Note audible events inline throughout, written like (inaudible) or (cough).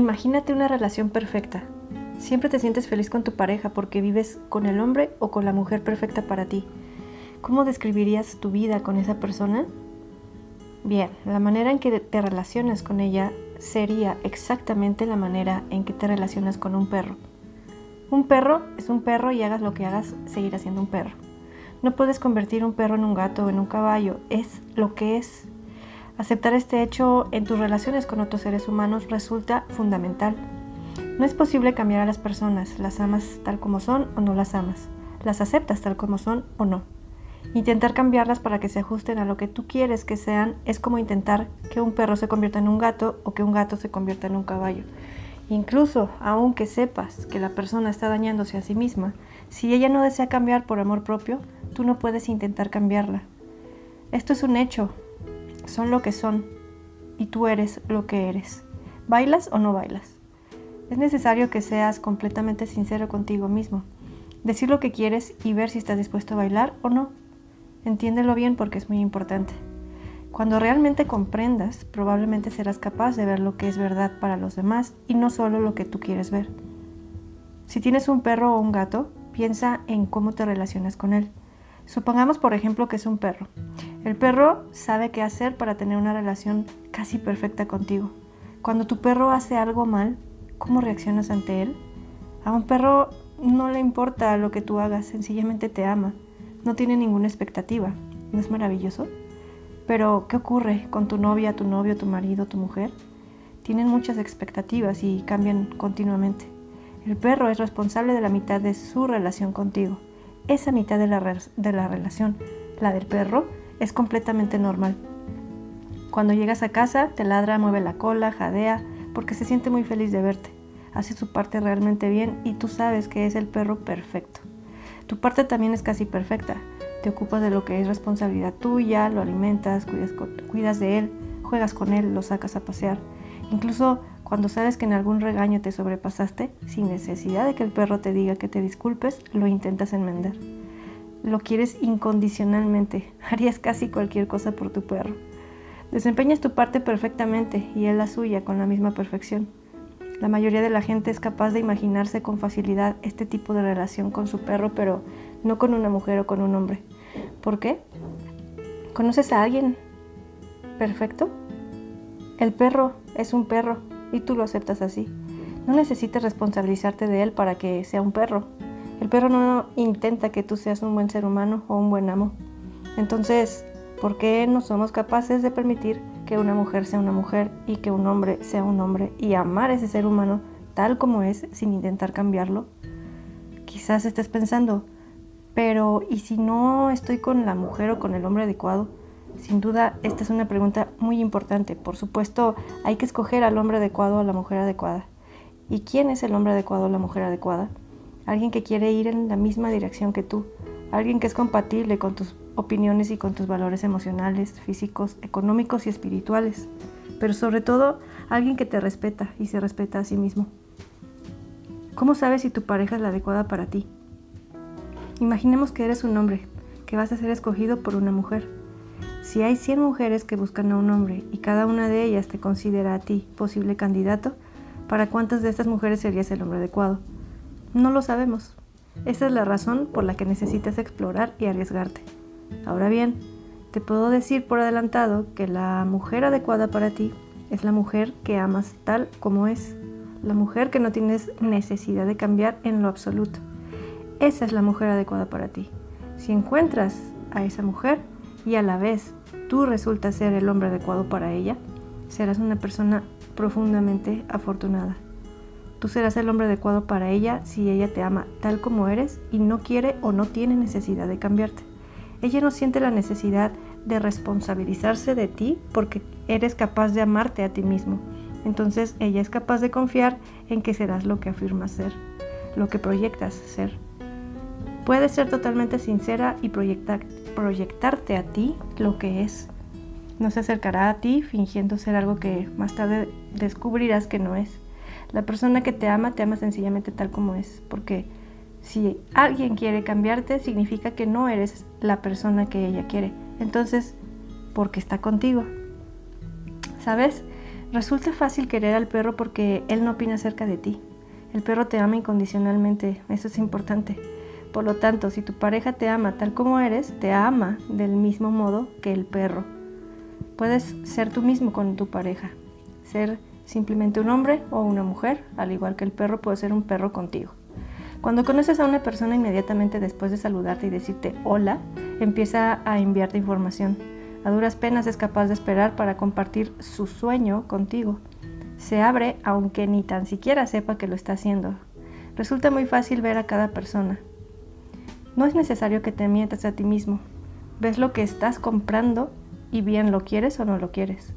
Imagínate una relación perfecta. Siempre te sientes feliz con tu pareja porque vives con el hombre o con la mujer perfecta para ti. ¿Cómo describirías tu vida con esa persona? Bien, la manera en que te relacionas con ella sería exactamente la manera en que te relacionas con un perro. Un perro es un perro y hagas lo que hagas, seguirá siendo un perro. No puedes convertir un perro en un gato o en un caballo, es lo que es. Aceptar este hecho en tus relaciones con otros seres humanos resulta fundamental. No es posible cambiar a las personas, las amas tal como son o no las amas, las aceptas tal como son o no. Intentar cambiarlas para que se ajusten a lo que tú quieres que sean es como intentar que un perro se convierta en un gato o que un gato se convierta en un caballo. Incluso, aunque sepas que la persona está dañándose a sí misma, si ella no desea cambiar por amor propio, tú no puedes intentar cambiarla. Esto es un hecho, son lo que son y tú eres lo que eres. ¿Bailas o no bailas? Es necesario que seas completamente sincero contigo mismo, decir lo que quieres y ver si estás dispuesto a bailar o no. Entiéndelo bien porque es muy importante. Cuando realmente comprendas, probablemente serás capaz de ver lo que es verdad para los demás y no solo lo que tú quieres ver. Si tienes un perro o un gato, piensa en cómo te relacionas con él. Supongamos, por ejemplo, que es un perro. El perro sabe qué hacer para tener una relación casi perfecta contigo. Cuando tu perro hace algo mal, ¿cómo reaccionas ante él? A un perro no le importa lo que tú hagas, sencillamente te ama. No tiene ninguna expectativa. ¿No es maravilloso? Pero, ¿qué ocurre con tu novia, tu novio, tu marido, tu mujer? Tienen muchas expectativas y cambian continuamente. El perro es responsable de la mitad de su relación contigo. Esa mitad de la, relación, la del perro, es completamente normal. Cuando llegas a casa, te ladra, mueve la cola, jadea, porque se siente muy feliz de verte. Hace su parte realmente bien y tú sabes que es el perro perfecto. Tu parte también es casi perfecta. Te ocupas de lo que es responsabilidad tuya, lo alimentas, cuidas, cuidas de él, juegas con él, lo sacas a pasear. Incluso cuando sabes que en algún regaño te sobrepasaste, sin necesidad de que el perro te diga que te disculpes, lo intentas enmendar lo quieres incondicionalmente, (laughs) harías casi cualquier cosa por tu perro. Desempeñas tu parte perfectamente y él la suya con la misma perfección. La mayoría de la gente es capaz de imaginarse con facilidad este tipo de relación con su perro, pero no con una mujer o con un hombre. ¿Por qué? ¿Conoces a alguien perfecto? El perro es un perro y tú lo aceptas así. No necesitas responsabilizarte de él para que sea un perro. El perro no intenta que tú seas un buen ser humano o un buen amo. Entonces, ¿por qué no somos capaces de permitir que una mujer sea una mujer y que un hombre sea un hombre y amar ese ser humano tal como es sin intentar cambiarlo? Quizás estés pensando, pero ¿y si no estoy con la mujer o con el hombre adecuado? Sin duda, esta es una pregunta muy importante. Por supuesto, hay que escoger al hombre adecuado o a la mujer adecuada. ¿Y quién es el hombre adecuado o la mujer adecuada? Alguien que quiere ir en la misma dirección que tú, alguien que es compatible con tus opiniones y con tus valores emocionales, físicos, económicos y espirituales, pero sobre todo alguien que te respeta y se respeta a sí mismo. ¿Cómo sabes si tu pareja es la adecuada para ti? Imaginemos que eres un hombre, que vas a ser escogido por una mujer. Si hay 100 mujeres que buscan a un hombre y cada una de ellas te considera a ti posible candidato, ¿para cuántas de estas mujeres serías el hombre adecuado? No lo sabemos. Esa es la razón por la que necesitas explorar y arriesgarte. Ahora bien, te puedo decir por adelantado que la mujer adecuada para ti es la mujer que amas tal como es, la mujer que no tienes necesidad de cambiar en lo absoluto. Esa es la mujer adecuada para ti. Si encuentras a esa mujer y a la vez tú resultas ser el hombre adecuado para ella, serás una persona profundamente afortunada. Tú serás el hombre adecuado para ella si ella te ama tal como eres y no quiere o no tiene necesidad de cambiarte. Ella no siente la necesidad de responsabilizarse de ti porque eres capaz de amarte a ti mismo. Entonces ella es capaz de confiar en que serás lo que afirmas ser, lo que proyectas ser. Puedes ser totalmente sincera y proyectarte a ti lo que es. No se acercará a ti fingiendo ser algo que más tarde descubrirás que no es. La persona que te ama te ama sencillamente tal como es, porque si alguien quiere cambiarte, significa que no eres la persona que ella quiere. Entonces, porque está contigo. ¿Sabes? Resulta fácil querer al perro porque él no opina acerca de ti. El perro te ama incondicionalmente, eso es importante. Por lo tanto, si tu pareja te ama tal como eres, te ama del mismo modo que el perro. Puedes ser tú mismo con tu pareja, ser simplemente un hombre o una mujer, al igual que el perro puede ser un perro contigo. Cuando conoces a una persona inmediatamente después de saludarte y decirte hola, empieza a enviarte información. A duras penas es capaz de esperar para compartir su sueño contigo. Se abre aunque ni tan siquiera sepa que lo está haciendo. Resulta muy fácil ver a cada persona. No es necesario que te mientas a ti mismo. Ves lo que estás comprando y bien lo quieres o no lo quieres.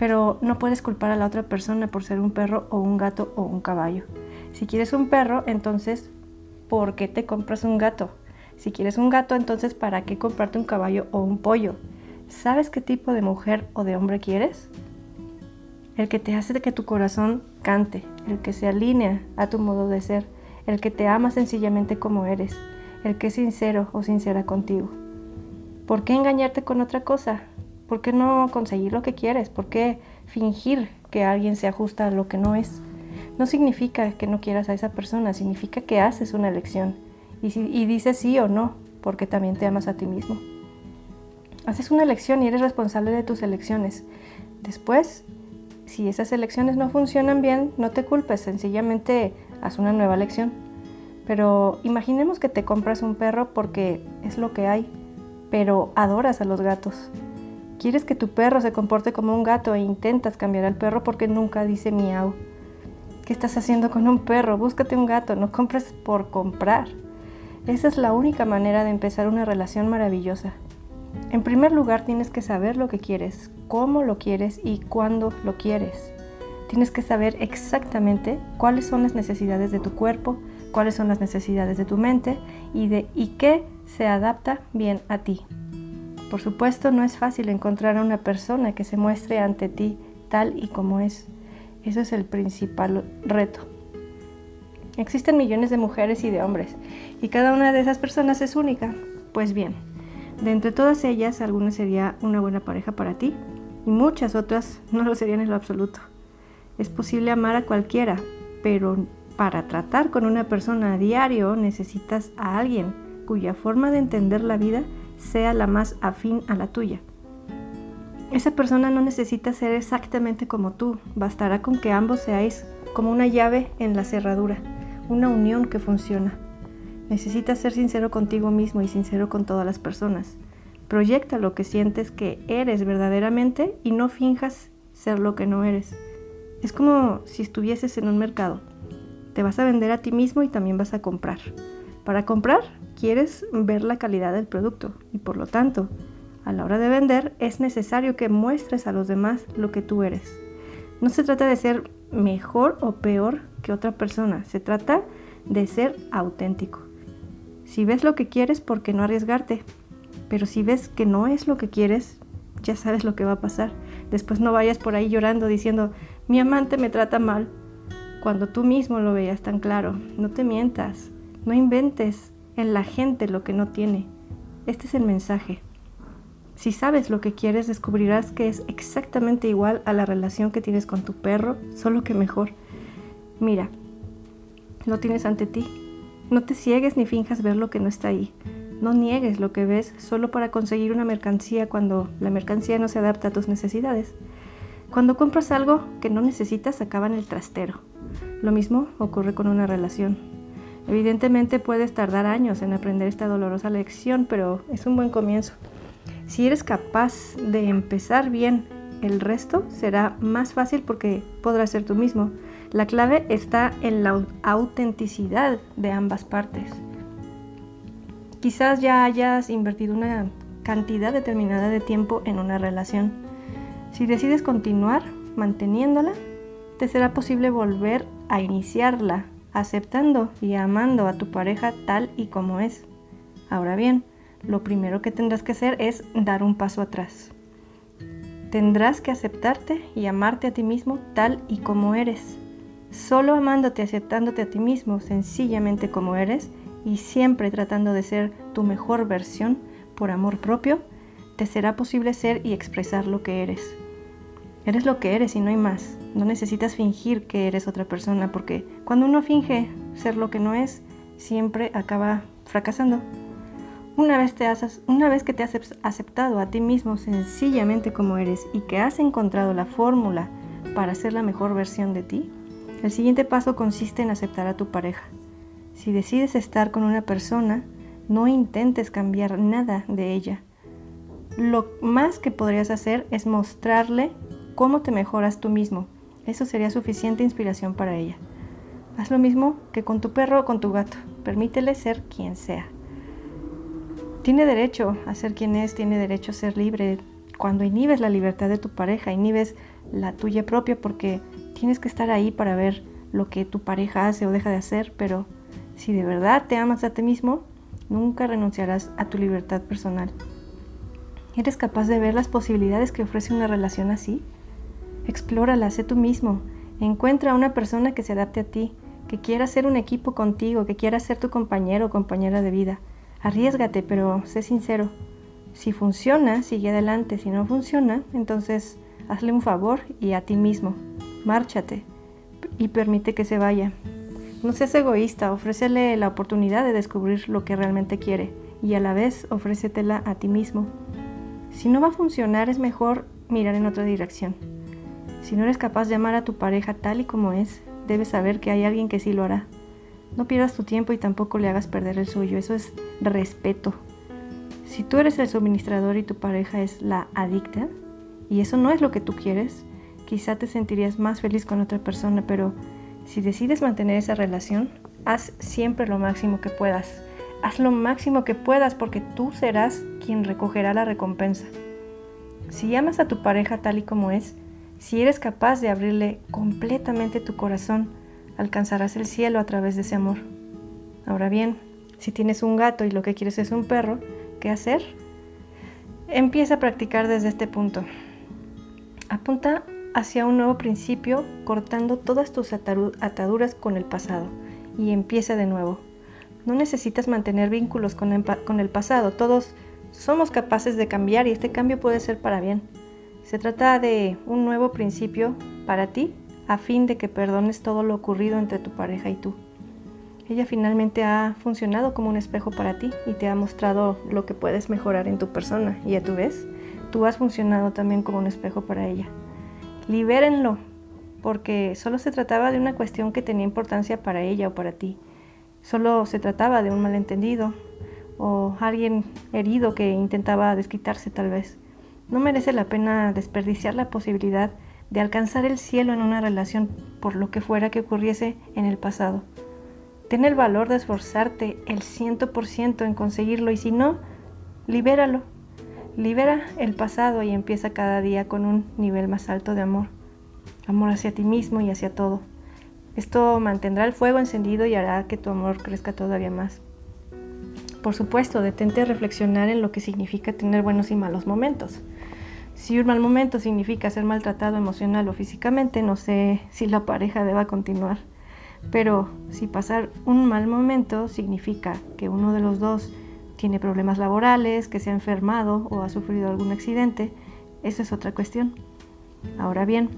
Pero no puedes culpar a la otra persona por ser un perro o un gato o un caballo. Si quieres un perro, entonces, ¿por qué te compras un gato? Si quieres un gato, entonces, ¿para qué comprarte un caballo o un pollo? ¿Sabes qué tipo de mujer o de hombre quieres? El que te hace que tu corazón cante, el que se alinea a tu modo de ser, el que te ama sencillamente como eres, el que es sincero o sincera contigo. ¿Por qué engañarte con otra cosa? ¿Por qué no conseguir lo que quieres? ¿Por qué fingir que alguien se ajusta a lo que no es? No significa que no quieras a esa persona, significa que haces una elección y, dices sí o no, porque también te amas a ti mismo. Haces una elección y eres responsable de tus elecciones. Después, si esas elecciones no funcionan bien, no te culpes, sencillamente haz una nueva elección. Pero imaginemos que te compras un perro porque es lo que hay, pero adoras a los gatos. Quieres que tu perro se comporte como un gato e intentas cambiar al perro porque nunca dice miau. ¿Qué estás haciendo con un perro? Búscate un gato, no compres por comprar. Esa es la única manera de empezar una relación maravillosa. En primer lugar, tienes que saber lo que quieres, cómo lo quieres y cuándo lo quieres. Tienes que saber exactamente cuáles son las necesidades de tu cuerpo, cuáles son las necesidades de tu mente y, de, y qué se adapta bien a ti. Por supuesto, no es fácil encontrar a una persona que se muestre ante ti tal y como es. Eso es el principal reto. Existen millones de mujeres y de hombres, y cada una de esas personas es única. Pues bien, de entre todas ellas, alguna sería una buena pareja para ti y muchas otras no lo serían en lo absoluto. Es posible amar a cualquiera, pero para tratar con una persona a diario necesitas a alguien cuya forma de entender la vida sea la más afín a la tuya. Esa persona no necesita ser exactamente como tú, bastará con que ambos seáis como una llave en la cerradura, una unión que funciona. Necesitas ser sincero contigo mismo y sincero con todas las personas. Proyecta lo que sientes que eres verdaderamente y no finjas ser lo que no eres. Es como si estuvieses en un mercado. Te vas a vender a ti mismo y también vas a comprar. Para comprar, quieres ver la calidad del producto y por lo tanto, a la hora de vender es necesario que muestres a los demás lo que tú eres. No se trata de ser mejor o peor que otra persona, se trata de ser auténtico. Si ves lo que quieres, ¿por qué no arriesgarte? Pero si ves que no es lo que quieres, ya sabes lo que va a pasar. Después no vayas por ahí llorando diciendo, mi amante me trata mal, cuando tú mismo lo veas tan claro. No te mientas, no inventes en la gente lo que no tiene. Este es el mensaje. Si sabes lo que quieres, descubrirás que es exactamente igual a la relación que tienes con tu perro, solo que mejor. Mira, lo tienes ante ti, no te ciegues ni finjas ver lo que no está ahí. No niegues lo que ves solo para conseguir una mercancía cuando la mercancía no se adapta a tus necesidades. Cuando compras algo que no necesitas, acaba el trastero. Lo mismo ocurre con una relación. Evidentemente puedes tardar años en aprender esta dolorosa lección, pero es un buen comienzo. Si eres capaz de empezar bien, el resto será más fácil porque podrás ser tú mismo. La clave está en la autenticidad de ambas partes. Quizás ya hayas invertido una cantidad determinada de tiempo en una relación. Si decides continuar manteniéndola, te será posible volver a iniciarla, aceptando y amando a tu pareja tal y como es. Ahora bien, lo primero que tendrás que hacer es dar un paso atrás. Tendrás que aceptarte y amarte a ti mismo tal y como eres. Solo amándote, aceptándote a ti mismo sencillamente como eres y siempre tratando de ser tu mejor versión por amor propio, te será posible ser y expresar lo que eres. Eres lo que eres y no hay más. No necesitas fingir que eres otra persona porque cuando uno finge ser lo que no es, siempre acaba fracasando. Una vez, te has, una vez que te has aceptado a ti mismo sencillamente como eres y que has encontrado la fórmula para ser la mejor versión de ti, el siguiente paso consiste en aceptar a tu pareja. Si decides estar con una persona, no intentes cambiar nada de ella. Lo más que podrías hacer es mostrarle cómo te mejoras tú mismo. Eso sería suficiente inspiración para ella. Haz lo mismo que con tu perro o con tu gato. Permítele ser quien sea. Tiene derecho a ser quien es, tiene derecho a ser libre. Cuando inhibes la libertad de tu pareja, inhibes la tuya propia porque tienes que estar ahí para ver lo que tu pareja hace o deja de hacer, pero si de verdad te amas a ti mismo, nunca renunciarás a tu libertad personal. ¿Eres capaz de ver las posibilidades que ofrece una relación así? Explórala, sé tú mismo. Encuentra a una persona que se adapte a ti, que quiera ser un equipo contigo, que quiera ser tu compañero o compañera de vida. Arriesgate, pero sé sincero. Si funciona, sigue adelante. Si no funciona, entonces hazle un favor y a ti mismo. Márchate y permite que se vaya. No seas egoísta, ofrécele la oportunidad de descubrir lo que realmente quiere y a la vez ofrécetela a ti mismo. Si no va a funcionar, es mejor mirar en otra dirección. Si no eres capaz de amar a tu pareja tal y como es, debes saber que hay alguien que sí lo hará. No pierdas tu tiempo y tampoco le hagas perder el suyo. Eso es respeto. Si tú eres el suministrador y tu pareja es la adicta, y eso no es lo que tú quieres, quizá te sentirías más feliz con otra persona, pero si decides mantener esa relación, haz siempre lo máximo que puedas. Haz lo máximo que puedas porque tú serás quien recogerá la recompensa. Si amas a tu pareja tal y como es, si eres capaz de abrirle completamente tu corazón, alcanzarás el cielo a través de ese amor. Ahora bien, si tienes un gato y lo que quieres es un perro, ¿qué hacer? Empieza a practicar desde este punto. Apunta hacia un nuevo principio cortando todas tus ataduras con el pasado y empieza de nuevo. No necesitas mantener vínculos con el, pasado, todos somos capaces de cambiar y este cambio puede ser para bien. Se trata de un nuevo principio para ti a fin de que perdones todo lo ocurrido entre tu pareja y tú. Ella finalmente ha funcionado como un espejo para ti y te ha mostrado lo que puedes mejorar en tu persona y a tu vez tú has funcionado también como un espejo para ella. Libérenlo, porque solo se trataba de una cuestión que tenía importancia para ella o para ti. Solo se trataba de un malentendido o alguien herido que intentaba desquitarse tal vez. No merece la pena desperdiciar la posibilidad de alcanzar el cielo en una relación por lo que fuera que ocurriese en el pasado. Ten el valor de esforzarte el ciento por ciento en conseguirlo y si no, libéralo. Libera el pasado y empieza cada día con un nivel más alto de amor. Amor hacia ti mismo y hacia todo. Esto mantendrá el fuego encendido y hará que tu amor crezca todavía más. Por supuesto, detente a reflexionar en lo que significa tener buenos y malos momentos. Si un mal momento significa ser maltratado emocional o físicamente, no sé si la pareja deba continuar. Pero si pasar un mal momento significa que uno de los dos tiene problemas laborales, que se ha enfermado o ha sufrido algún accidente, esa es otra cuestión. Ahora bien,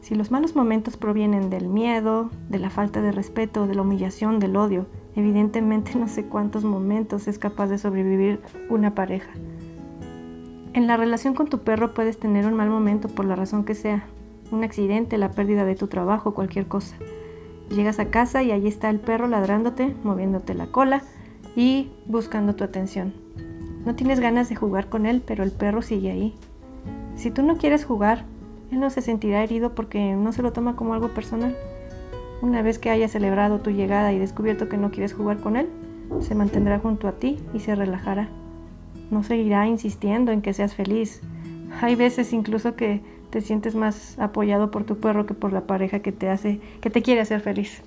si los malos momentos provienen del miedo, de la falta de respeto, de la humillación, del odio, evidentemente no sé cuántos momentos es capaz de sobrevivir una pareja. En la relación con tu perro puedes tener un mal momento por la razón que sea, un accidente, la pérdida de tu trabajo, cualquier cosa. Llegas a casa y allí está el perro ladrándote, moviéndote la cola y buscando tu atención. No tienes ganas de jugar con él, pero el perro sigue ahí. Si tú no quieres jugar, él no se sentirá herido porque no se lo toma como algo personal. Una vez que haya celebrado tu llegada y descubierto que no quieres jugar con él, se mantendrá junto a ti y se relajará no seguirá insistiendo en que seas feliz. Hay veces incluso que te sientes más apoyado por tu perro que por la pareja que te hace, que te quiere hacer feliz.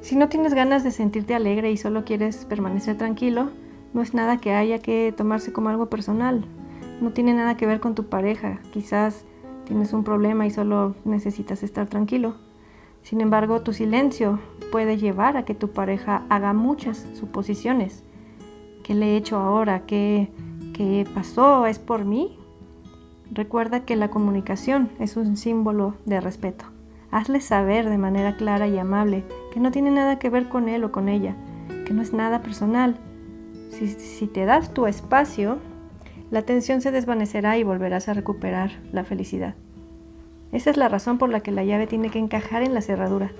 Si no tienes ganas de sentirte alegre y solo quieres permanecer tranquilo, no es nada que haya que tomarse como algo personal. No tiene nada que ver con tu pareja. Quizás tienes un problema y solo necesitas estar tranquilo. Sin embargo, tu silencio puede llevar a que tu pareja haga muchas suposiciones ¿Qué le he hecho ahora? ¿Qué, ¿Qué pasó? ¿Es por mí? Recuerda que la comunicación es un símbolo de respeto. Hazle saber de manera clara y amable que no tiene nada que ver con él o con ella, que no es nada personal. Si, si te das tu espacio, la tensión se desvanecerá y volverás a recuperar la felicidad. Esa es la razón por la que la llave tiene que encajar en la cerradura,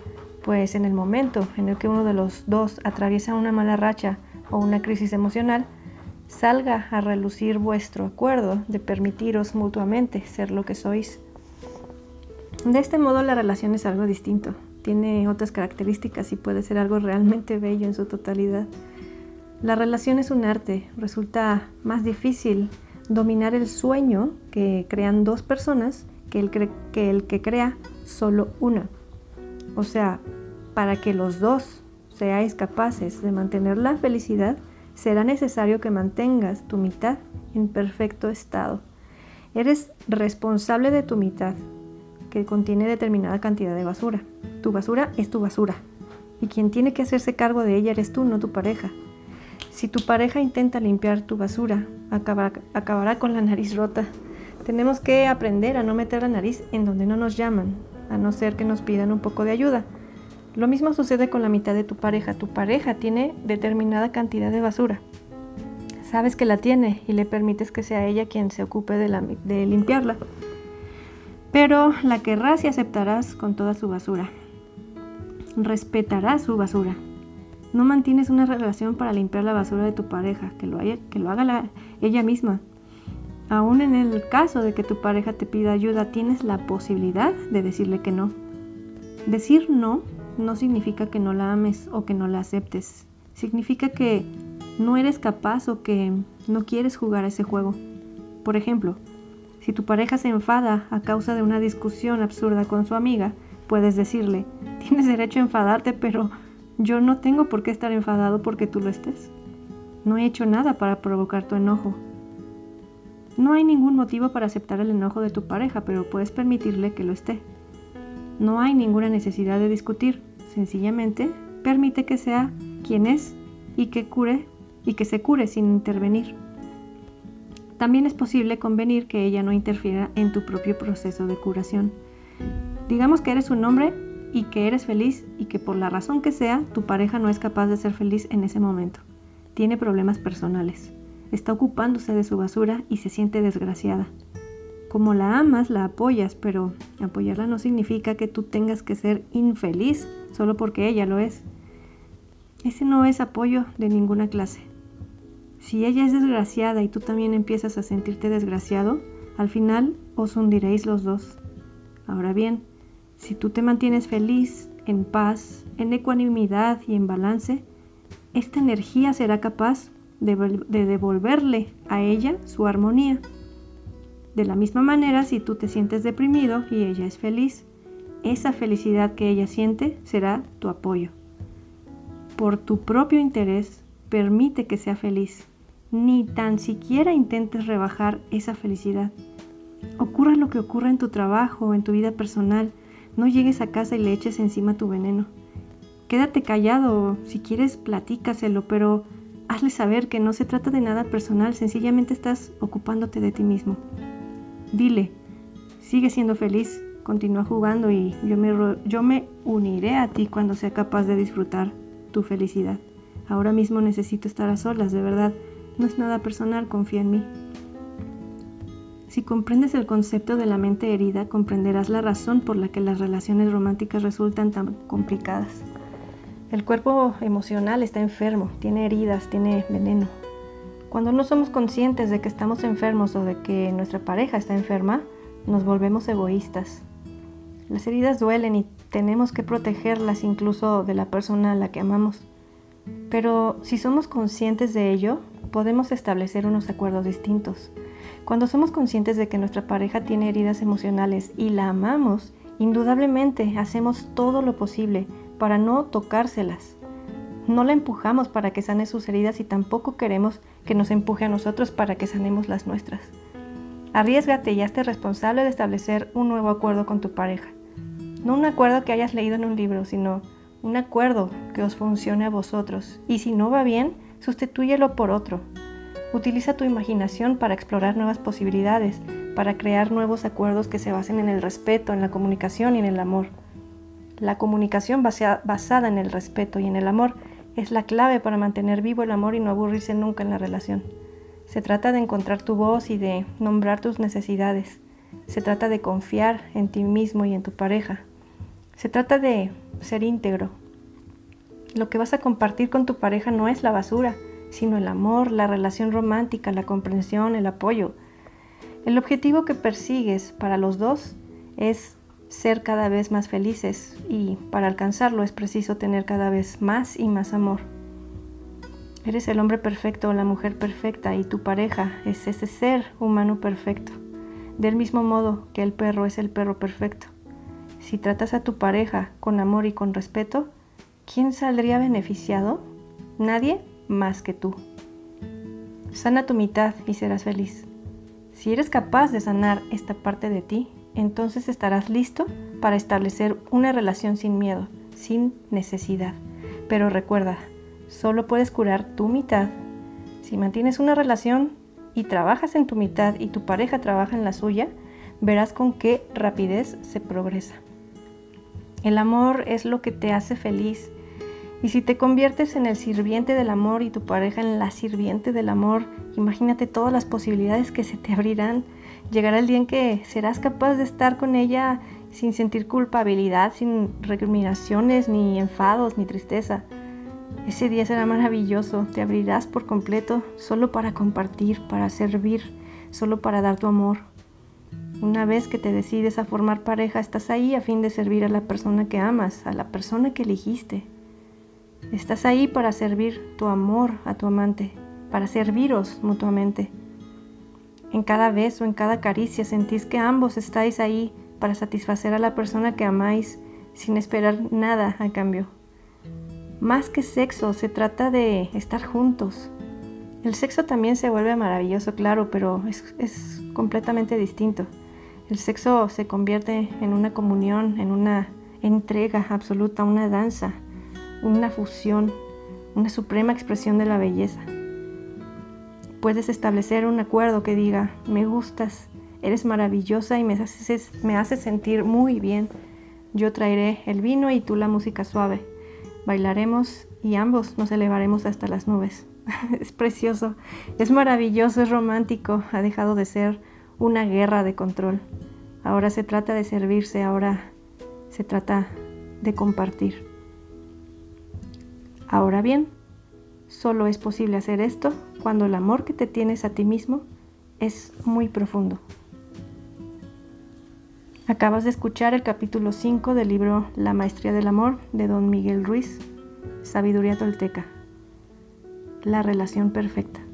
pues en el momento en el que uno de los dos atraviesa una mala racha o una crisis emocional, salga a relucir vuestro acuerdo de permitiros mutuamente ser lo que sois. De este modo la relación es algo distinto, tiene otras características y puede ser algo realmente bello en su totalidad. La relación es un arte, resulta más difícil dominar el sueño que crean dos personas que el, que el que crea solo una. O sea, para que los dos seáis capaces de mantener la felicidad, será necesario que mantengas tu mitad en perfecto estado. Eres responsable de tu mitad, que contiene determinada cantidad de basura. Tu basura es tu basura, y quien tiene que hacerse cargo de ella eres tú, no tu pareja. Si tu pareja intenta limpiar tu basura, acabará, con la nariz rota. Tenemos que aprender a no meter la nariz en donde no nos llaman, a no ser que nos pidan un poco de ayuda. Lo mismo sucede con la mitad de tu pareja. Tu pareja tiene determinada cantidad de basura. Sabes que la tiene y le permites que sea ella quien se ocupe de, limpiarla. Pero la querrás y aceptarás con toda su basura. Respetarás su basura. No mantienes una relación para limpiar la basura de tu pareja, que lo haga ella misma. Aún en el caso de que tu pareja te pida ayuda, tienes la posibilidad de decirle que no. Decir no no significa que no la ames o que no la aceptes. Significa que no eres capaz o que no quieres jugar ese juego. Por ejemplo, si tu pareja se enfada a causa de una discusión absurda con su amiga, puedes decirle, tienes derecho a enfadarte, pero yo no tengo por qué estar enfadado porque tú lo estés. No he hecho nada para provocar tu enojo. No hay ningún motivo para aceptar el enojo de tu pareja, pero puedes permitirle que lo esté. No hay ninguna necesidad de discutir, sencillamente permite que sea quien es y que cure y que se cure sin intervenir. También es posible convenir que ella no interfiera en tu propio proceso de curación. Digamos que eres un hombre y que eres feliz y que por la razón que sea tu pareja no es capaz de ser feliz en ese momento. Tiene problemas personales. Está ocupándose de su basura y se siente desgraciada. Como la amas, la apoyas, pero apoyarla no significa que tú tengas que ser infeliz solo porque ella lo es. Ese no es apoyo de ninguna clase. Si ella es desgraciada y tú también empiezas a sentirte desgraciado, al final os hundiréis los dos. Ahora bien, si tú te mantienes feliz, en paz, en ecuanimidad y en balance, esta energía será capaz de, devolverle a ella su armonía. De la misma manera, si tú te sientes deprimido y ella es feliz, esa felicidad que ella siente será tu apoyo. Por tu propio interés, permite que sea feliz. Ni tan siquiera intentes rebajar esa felicidad. Ocurra lo que ocurra en tu trabajo, en tu vida personal, no llegues a casa y le eches encima tu veneno. Quédate callado, si quieres platícaselo, pero hazle saber que no se trata de nada personal, sencillamente estás ocupándote de ti mismo. Dile, sigue siendo feliz, continúa jugando y yo me, yo me uniré a ti cuando sea capaz de disfrutar tu felicidad. Ahora mismo necesito estar a solas, de verdad. No es nada personal, confía en mí. Si comprendes el concepto de la mente herida, comprenderás la razón por la que las relaciones románticas resultan tan complicadas. El cuerpo emocional está enfermo, tiene heridas, tiene veneno. Cuando no somos conscientes de que estamos enfermos o de que nuestra pareja está enferma, nos volvemos egoístas. Las heridas duelen y tenemos que protegerlas incluso de la persona a la que amamos. Pero si somos conscientes de ello, podemos establecer unos acuerdos distintos. Cuando somos conscientes de que nuestra pareja tiene heridas emocionales y la amamos, indudablemente hacemos todo lo posible para no tocárselas. No la empujamos para que sane sus heridas y tampoco queremos que nos empuje a nosotros para que sanemos las nuestras. Arriesgate y hazte responsable de establecer un nuevo acuerdo con tu pareja. No un acuerdo que hayas leído en un libro, sino un acuerdo que os funcione a vosotros. Y si no va bien, sustitúyelo por otro. Utiliza tu imaginación para explorar nuevas posibilidades, para crear nuevos acuerdos que se basen en el respeto, en la comunicación y en el amor. La comunicación basada en el respeto y en el amor es la clave para mantener vivo el amor y no aburrirse nunca en la relación. Se trata de encontrar tu voz y de nombrar tus necesidades. Se trata de confiar en ti mismo y en tu pareja. Se trata de ser íntegro. Lo que vas a compartir con tu pareja no es la basura, sino el amor, la relación romántica, la comprensión, el apoyo. El objetivo que persigues para los dos es ser cada vez más felices y para alcanzarlo es preciso tener cada vez más y más amor. Eres el hombre perfecto o la mujer perfecta y tu pareja es ese ser humano perfecto, del mismo modo que el perro es el perro perfecto. Si tratas a tu pareja con amor y con respeto, ¿quién saldría beneficiado? Nadie más que tú. Sana tu mitad y serás feliz. Si eres capaz de sanar esta parte de ti, entonces estarás listo para establecer una relación sin miedo, sin necesidad. Pero recuerda, solo puedes curar tu mitad. Si mantienes una relación y trabajas en tu mitad y tu pareja trabaja en la suya, verás con qué rapidez se progresa. El amor es lo que te hace feliz. Y si te conviertes en el sirviente del amor y tu pareja en la sirviente del amor, imagínate todas las posibilidades que se te abrirán. Llegará el día en que serás capaz de estar con ella sin sentir culpabilidad, sin recriminaciones, ni enfados, ni tristeza. Ese día será maravilloso, te abrirás por completo solo para compartir, para servir, solo para dar tu amor. Una vez que te decides a formar pareja, estás ahí a fin de servir a la persona que amas, a la persona que elegiste. Estás ahí para servir tu amor a tu amante, para serviros mutuamente. En cada beso, en cada caricia, sentís que ambos estáis ahí para satisfacer a la persona que amáis sin esperar nada a cambio. Más que sexo, se trata de estar juntos. El sexo también se vuelve maravilloso, claro, pero es, completamente distinto. El sexo se convierte en una comunión, en una entrega absoluta, una danza, una fusión, una suprema expresión de la belleza. Puedes establecer un acuerdo que diga, me gustas, eres maravillosa y me haces, sentir muy bien. Yo traeré el vino y tú la música suave bailaremos y ambos nos elevaremos hasta las nubes. (laughs) es precioso, es maravilloso, es romántico, ha dejado de ser una guerra de control. Ahora se trata de servirse, ahora se trata de compartir. Ahora bien, solo es posible hacer esto cuando el amor que te tienes a ti mismo es muy profundo. Acabas de escuchar el capítulo 5 del libro La Maestría del Amor de Don Miguel Ruiz, Sabiduría Tolteca. La relación perfecta.